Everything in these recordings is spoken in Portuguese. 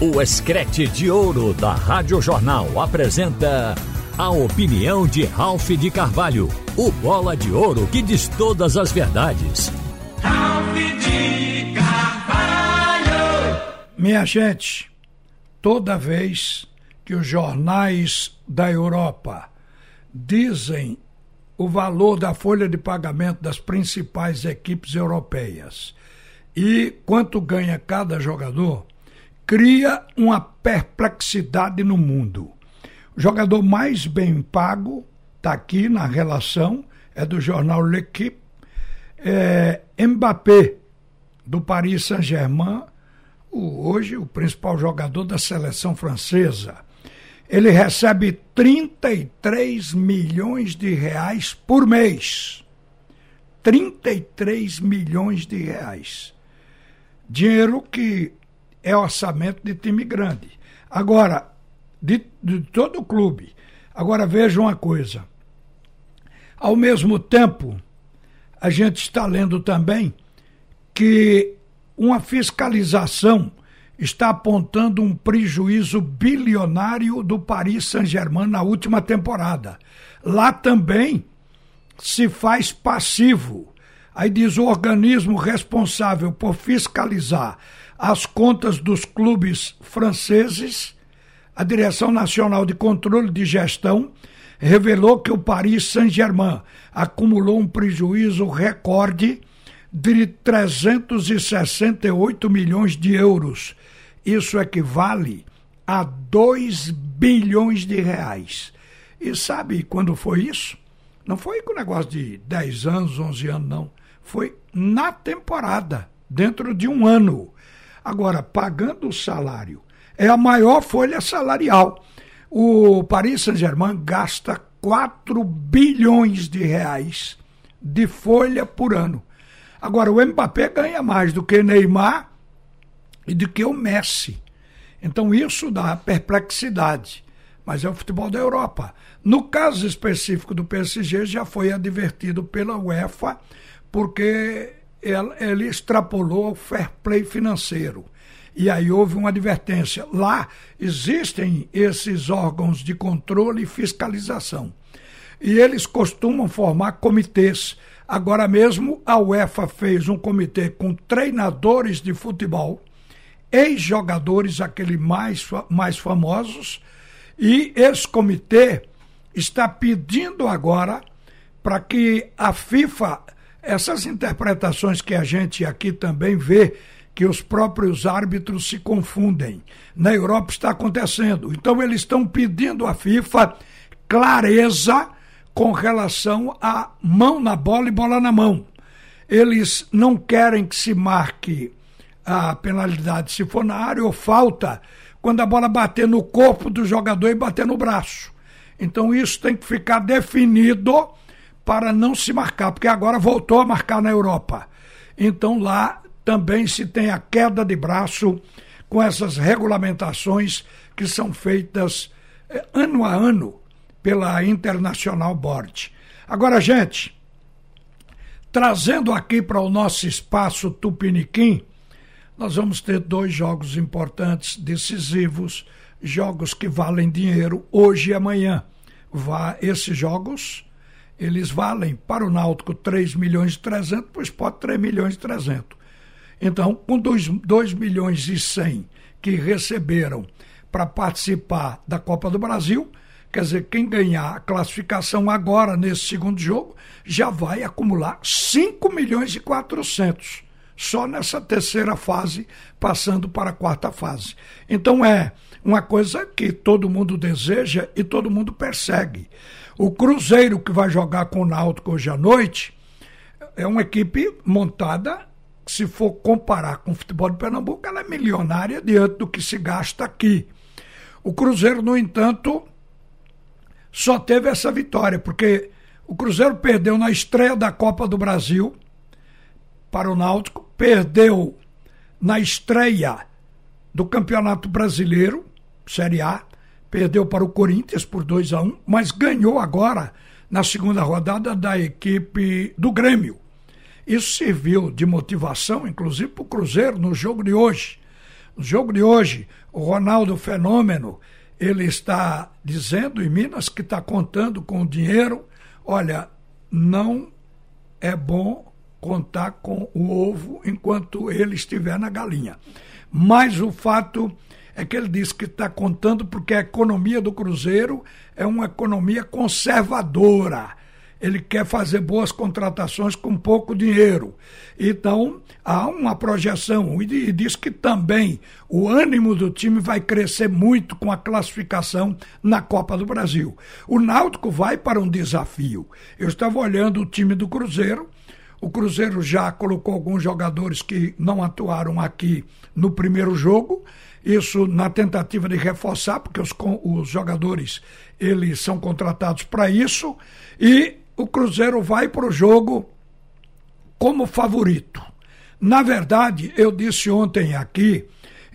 O Escrete de Ouro da Rádio Jornal apresenta a opinião de Ralph de Carvalho, o bola de ouro que diz todas as verdades. Ralph de Carvalho! Minha gente, toda vez que os jornais da Europa dizem o valor da folha de pagamento das principais equipes europeias e quanto ganha cada jogador, cria uma perplexidade no mundo. O jogador mais bem pago está aqui na relação, é do jornal L'Equipe, é Mbappé, do Paris Saint-Germain, hoje o principal jogador da seleção francesa. Ele recebe 33 milhões de reais por mês. 33 milhões de reais. Dinheiro que é orçamento de time grande. Agora, de, de todo o clube. Agora veja uma coisa. Ao mesmo tempo, a gente está lendo também que uma fiscalização está apontando um prejuízo bilionário do Paris Saint-Germain na última temporada. Lá também se faz passivo. Aí diz o organismo responsável por fiscalizar as contas dos clubes franceses, a Direção Nacional de Controle de Gestão revelou que o Paris Saint-Germain acumulou um prejuízo recorde de 368 milhões de euros. Isso equivale a 2 bilhões de reais. E sabe quando foi isso? Não foi com negócio de 10 anos, 11 anos, não. Foi na temporada, dentro de um ano. Agora, pagando o salário, é a maior folha salarial. O Paris Saint-Germain gasta 4 bilhões de reais de folha por ano. Agora, o Mbappé ganha mais do que Neymar e do que o Messi. Então, isso dá perplexidade. Mas é o futebol da Europa. No caso específico do PSG, já foi advertido pela UEFA, porque ele extrapolou o fair play financeiro. E aí houve uma advertência. Lá existem esses órgãos de controle e fiscalização. E eles costumam formar comitês. Agora mesmo a UEFA fez um comitê com treinadores de futebol, ex-jogadores, aqueles mais, mais famosos, e esse comitê está pedindo agora para que a FIFA essas interpretações que a gente aqui também vê, que os próprios árbitros se confundem. Na Europa está acontecendo. Então eles estão pedindo à FIFA clareza com relação a mão na bola e bola na mão. Eles não querem que se marque a penalidade se for na área ou falta quando a bola bater no corpo do jogador e bater no braço. Então isso tem que ficar definido para não se marcar, porque agora voltou a marcar na Europa. Então lá também se tem a queda de braço com essas regulamentações que são feitas eh, ano a ano pela International Board. Agora, gente, trazendo aqui para o nosso espaço Tupiniquim, nós vamos ter dois jogos importantes, decisivos, jogos que valem dinheiro hoje e amanhã. Vá, esses jogos eles valem para o Náutico 3 milhões e 300, para o Sport 3 milhões e 300. Então, com 2, 2 milhões e 100 que receberam para participar da Copa do Brasil, quer dizer, quem ganhar a classificação agora nesse segundo jogo já vai acumular 5 milhões e 400 só nessa terceira fase, passando para a quarta fase. Então é uma coisa que todo mundo deseja e todo mundo persegue. O Cruzeiro, que vai jogar com o Náutico hoje à noite, é uma equipe montada, se for comparar com o futebol de Pernambuco, ela é milionária diante do que se gasta aqui. O Cruzeiro, no entanto, só teve essa vitória, porque o Cruzeiro perdeu na estreia da Copa do Brasil para o Náutico, perdeu na estreia do Campeonato Brasileiro, Série A, perdeu para o Corinthians por 2 a 1 um, mas ganhou agora na segunda rodada da equipe do Grêmio. Isso serviu de motivação, inclusive, para o Cruzeiro no jogo de hoje. No jogo de hoje, o Ronaldo Fenômeno, ele está dizendo em Minas que está contando com o dinheiro. Olha, não é bom contar com o ovo enquanto ele estiver na galinha. Mas o fato é que ele diz que está contando porque a economia do Cruzeiro é uma economia conservadora. Ele quer fazer boas contratações com pouco dinheiro. Então, há uma projeção. E diz que também o ânimo do time vai crescer muito com a classificação na Copa do Brasil. O Náutico vai para um desafio. Eu estava olhando o time do Cruzeiro o Cruzeiro já colocou alguns jogadores que não atuaram aqui no primeiro jogo, isso na tentativa de reforçar, porque os, os jogadores eles são contratados para isso, e o Cruzeiro vai para o jogo como favorito. Na verdade, eu disse ontem aqui,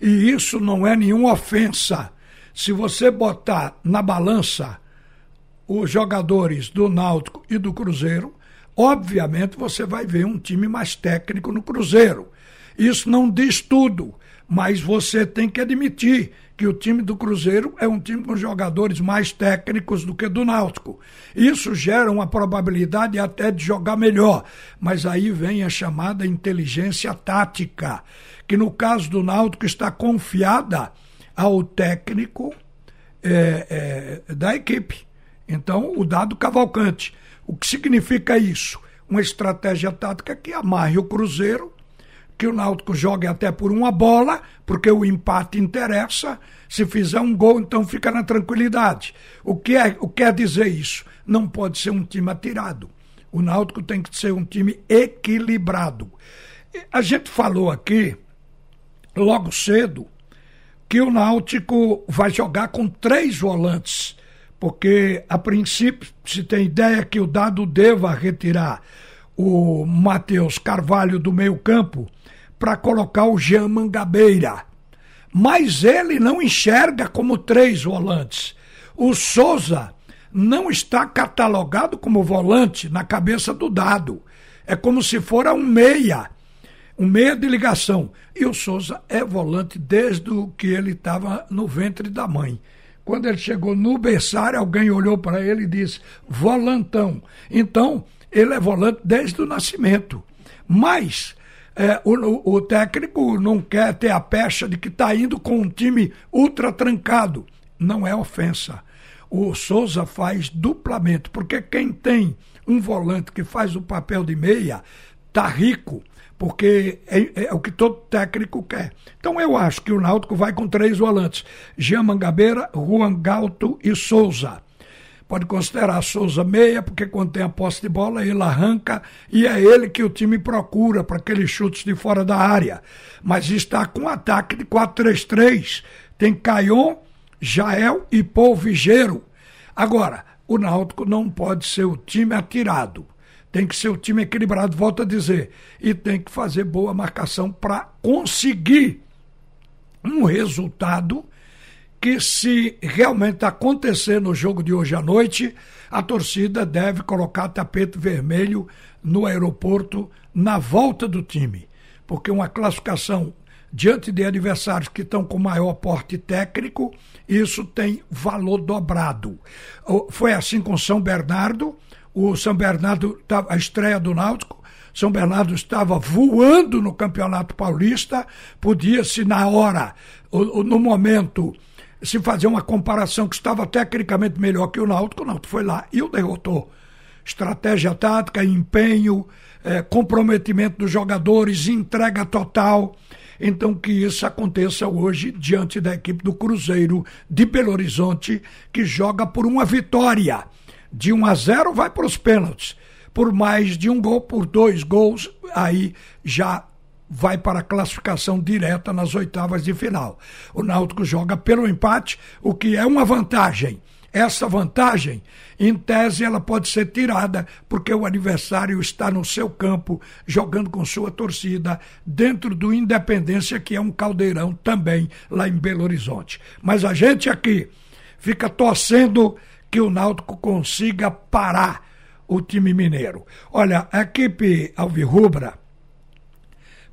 e isso não é nenhuma ofensa, se você botar na balança os jogadores do Náutico e do Cruzeiro, Obviamente você vai ver um time mais técnico no Cruzeiro. Isso não diz tudo, mas você tem que admitir que o time do Cruzeiro é um time com jogadores mais técnicos do que do Náutico. Isso gera uma probabilidade até de jogar melhor, mas aí vem a chamada inteligência tática, que no caso do Náutico está confiada ao técnico é, é, da equipe. Então, o dado Cavalcante. O que significa isso? Uma estratégia tática que amarre o Cruzeiro, que o Náutico jogue até por uma bola, porque o empate interessa. Se fizer um gol, então fica na tranquilidade. O que, é, o que quer dizer isso? Não pode ser um time atirado. O Náutico tem que ser um time equilibrado. A gente falou aqui, logo cedo, que o Náutico vai jogar com três volantes porque a princípio se tem ideia que o dado deva retirar o Matheus Carvalho do meio-campo para colocar o Jean Mangabeira. Mas ele não enxerga como três volantes. O Souza não está catalogado como volante na cabeça do dado. É como se fora um meia, um meia de ligação. E o Souza é volante desde que ele estava no ventre da mãe. Quando ele chegou no berçário, alguém olhou para ele e disse: volantão. Então, ele é volante desde o nascimento. Mas é, o, o, técnico não quer ter a pecha de que está indo com um time ultra trancado. Não é ofensa. O Souza faz duplamente, porque quem tem um volante que faz o papel de meia, tá rico porque é, é, o que todo técnico quer. Então eu acho que o Náutico vai com três volantes: Jean Mangabeira, Juan Galto e Souza. Pode considerar Souza meia, porque quando tem a posse de bola, ele arranca e é ele que o time procura para aqueles chutes de fora da área. Mas está com ataque de 4-3-3. Tem Caion, Jael e Polvigeiro. Agora, o Náutico não pode ser o time atirado. Tem que ser o time equilibrado, volto a dizer. E tem que fazer boa marcação para conseguir um resultado que, se realmente acontecer no jogo de hoje à noite, a torcida deve colocar tapete vermelho no aeroporto na volta do time. Porque uma classificação diante de adversários que estão com maior porte técnico, isso tem valor dobrado. Foi assim com São Bernardo, o São Bernardo, a estreia do Náutico, São Bernardo estava voando no Campeonato Paulista, podia-se na hora, no momento, se fazer uma comparação que estava tecnicamente melhor que o Náutico, o Náutico foi lá e o derrotou. Estratégia tática, empenho, é, comprometimento dos jogadores, entrega total. Então, que isso aconteça hoje diante da equipe do Cruzeiro de Belo Horizonte, que joga por uma vitória de 1 a 0 vai para os pênaltis. Por mais de um gol, por dois gols, aí já vai para a classificação direta nas oitavas de final. O Náutico joga pelo empate, o que é uma vantagem. Essa vantagem, em tese, ela pode ser tirada porque o adversário está no seu campo, jogando com sua torcida, dentro do Independência, que é um caldeirão também lá em Belo Horizonte. Mas a gente aqui fica torcendo que o Náutico consiga parar o time mineiro. Olha, a equipe alvirrubra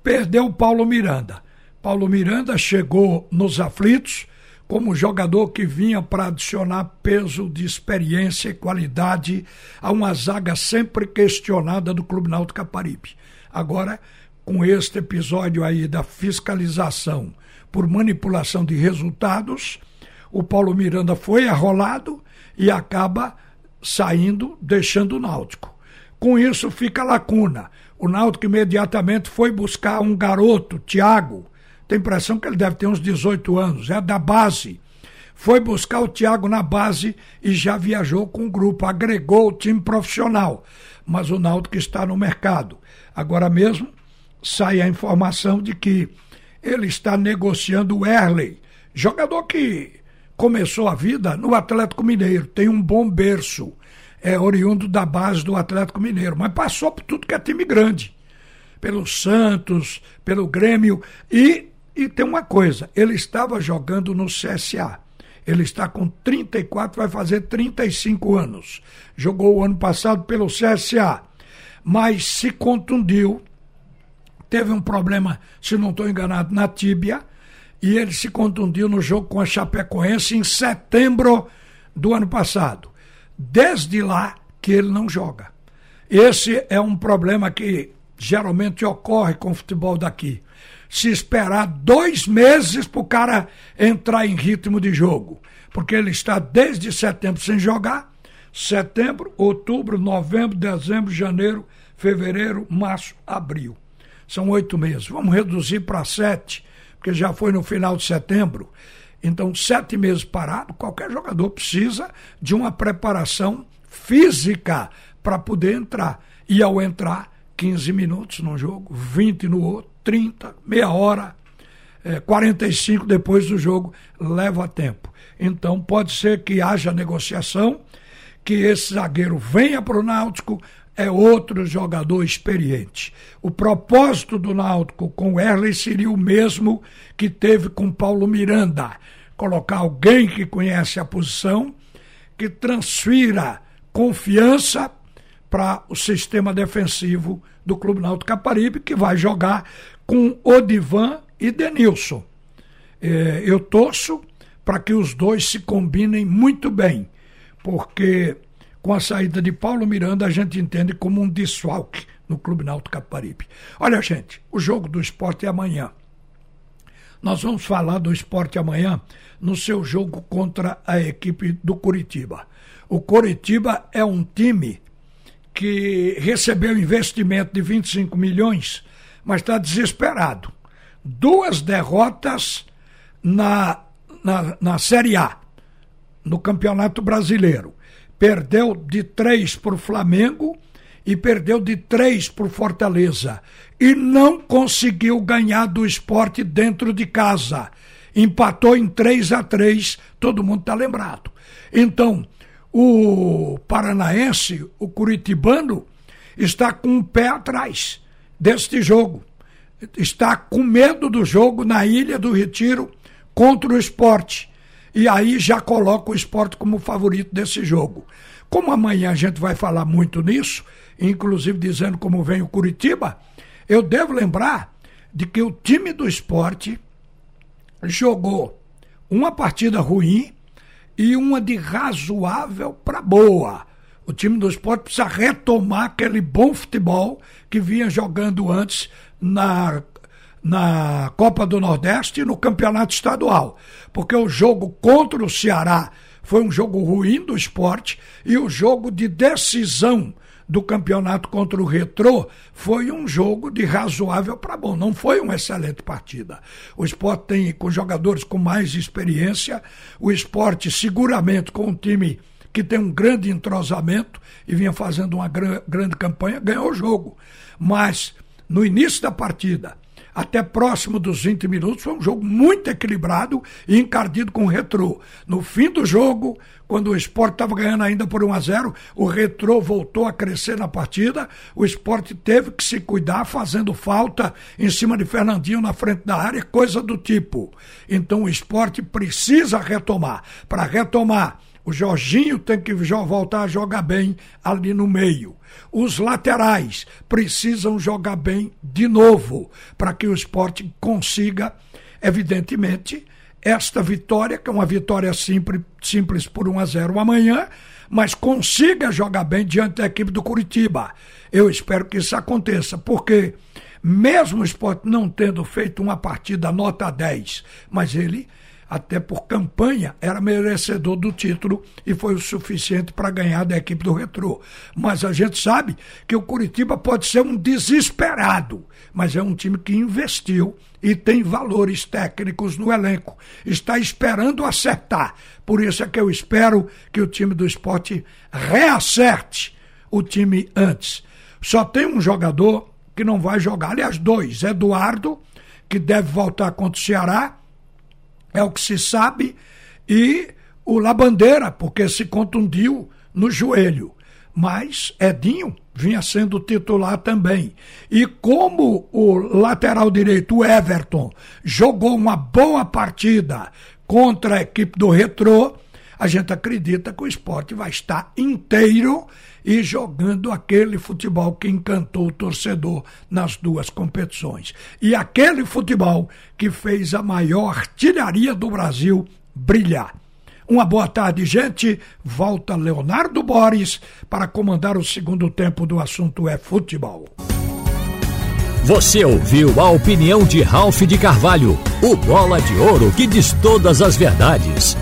perdeu o Paulo Miranda. Paulo Miranda chegou nos aflitos como jogador que vinha para adicionar peso de experiência e qualidade a uma zaga sempre questionada do Clube Náutico Caparibe. Agora, com este episódio aí da fiscalização por manipulação de resultados, o Paulo Miranda foi arrolado e acaba saindo, deixando o Náutico. Com isso fica lacuna. O Náutico imediatamente foi buscar um garoto, Thiago, tem a impressão que ele deve ter uns 18 anos, é da base. Foi buscar o Thiago na base e já viajou com o grupo, agregou o time profissional. Mas o Náutico está no mercado. Agora mesmo sai a informação de que ele está negociando o Erley, jogador que começou a vida no Atlético Mineiro, tem um bom berço, é oriundo da base do Atlético Mineiro, mas passou por tudo que é time grande. Pelo Santos, pelo Grêmio e e tem uma coisa, ele estava jogando no CSA. Ele está com 34, vai fazer 35 anos. Jogou o ano passado pelo CSA, mas se contundiu. Teve um problema, se não estou enganado, na tíbia. E ele se contundiu no jogo com a Chapecoense em setembro do ano passado. Desde lá que ele não joga. Esse é um problema que geralmente ocorre com o futebol daqui se esperar dois meses para o cara entrar em ritmo de jogo. Porque ele está desde setembro sem jogar. Setembro, outubro, novembro, dezembro, janeiro, fevereiro, março, abril. São oito meses. Vamos reduzir para sete, porque já foi no final de setembro. Então, sete meses parado, qualquer jogador precisa de uma preparação física para poder entrar. E ao entrar, 15 minutos num jogo, 20 no outro, 30, meia hora, é, 45 depois do jogo, leva tempo. Então pode ser que haja negociação, que esse zagueiro venha para o Náutico, é outro jogador experiente. O propósito do Náutico com o Erley seria o mesmo que teve com Paulo Miranda: colocar alguém que conhece a posição, que transfira confiança para o sistema defensivo do Clube Náutico Caparibe, que vai jogar com Odivan e Denilson. É, eu torço para que os dois se combinem muito bem, porque com a saída de Paulo Miranda a gente entende como um desfalque no Clube Náutico Caparibe. Olha, gente, o jogo do esporte é amanhã. Nós vamos falar do esporte amanhã no seu jogo contra a equipe do Curitiba. O Curitiba é um time que recebeu investimento de 25 milhões mas está desesperado. Duas derrotas na, na, na Série A, no Campeonato Brasileiro. Perdeu de três para o Flamengo e perdeu de três para o Fortaleza. E não conseguiu ganhar do esporte dentro de casa. Empatou em 3 a 3 todo mundo está lembrado. Então, o paranaense, o curitibano, está com um pé atrás deste jogo. Está com medo do jogo na Ilha do Retiro contra o esporte. E aí já coloca o esporte como favorito desse jogo. Como amanhã a gente vai falar muito nisso, inclusive dizendo como vem o Curitiba, eu devo lembrar de que o time do esporte jogou uma partida ruim e uma de razoável para boa. O time do esporte precisa retomar aquele bom futebol que vinha jogando antes na, na Copa do Nordeste e no Campeonato Estadual. Porque o jogo contra o Ceará foi um jogo ruim do esporte e o jogo de decisão do campeonato contra o Retrô foi um jogo de razoável para bom. Não foi uma excelente partida. O esporte tem, com jogadores com mais experiência, o esporte seguramente com um time que tem um grande entrosamento e vinha fazendo uma grande campanha, ganhou o jogo. Mas no início da partida, até próximo dos 20 minutos, foi um jogo muito equilibrado e encardido com o retrô. No fim do jogo, quando o esporte estava ganhando ainda por 1 a 0 o retrô voltou a crescer na partida, o esporte teve que se cuidar, fazendo falta em cima de Fernandinho na frente da área, coisa do tipo. Então o esporte precisa retomar. Para retomar, O Jorginho tem que voltar a jogar bem ali no meio. Os laterais precisam jogar bem de novo para que o esporte consiga, evidentemente, esta vitória, que é uma vitória simples, simples por 1 a 0 amanhã, mas consiga jogar bem diante da equipe do Curitiba. Eu espero que isso aconteça, porque mesmo o esporte não tendo feito uma partida nota 10, mas ele até por campanha, era merecedor do título e foi o suficiente para ganhar da equipe do Retrô. Mas a gente sabe que o Curitiba pode ser um desesperado, mas é um time que investiu e tem valores técnicos no elenco. Está esperando acertar. Por isso é que eu espero que o time do esporte reacerte o time antes. Só tem um jogador que não vai jogar, aliás, dois: Eduardo, que deve voltar contra o Ceará é o que se sabe, e o Labandeira, porque se contundiu no joelho. Mas Edinho vinha sendo titular também. E como o lateral direito Everton jogou uma boa partida contra a equipe do Retrô, a gente acredita que o esporte vai estar inteiro e jogando aquele futebol que encantou o torcedor nas duas competições. E aquele futebol que fez a maior artilharia do Brasil brilhar. Uma boa tarde, gente. Volta Leonardo Boris para comandar o segundo tempo do assunto é futebol. Você ouviu a opinião de Ralph de Carvalho, o bola de ouro que diz todas as verdades.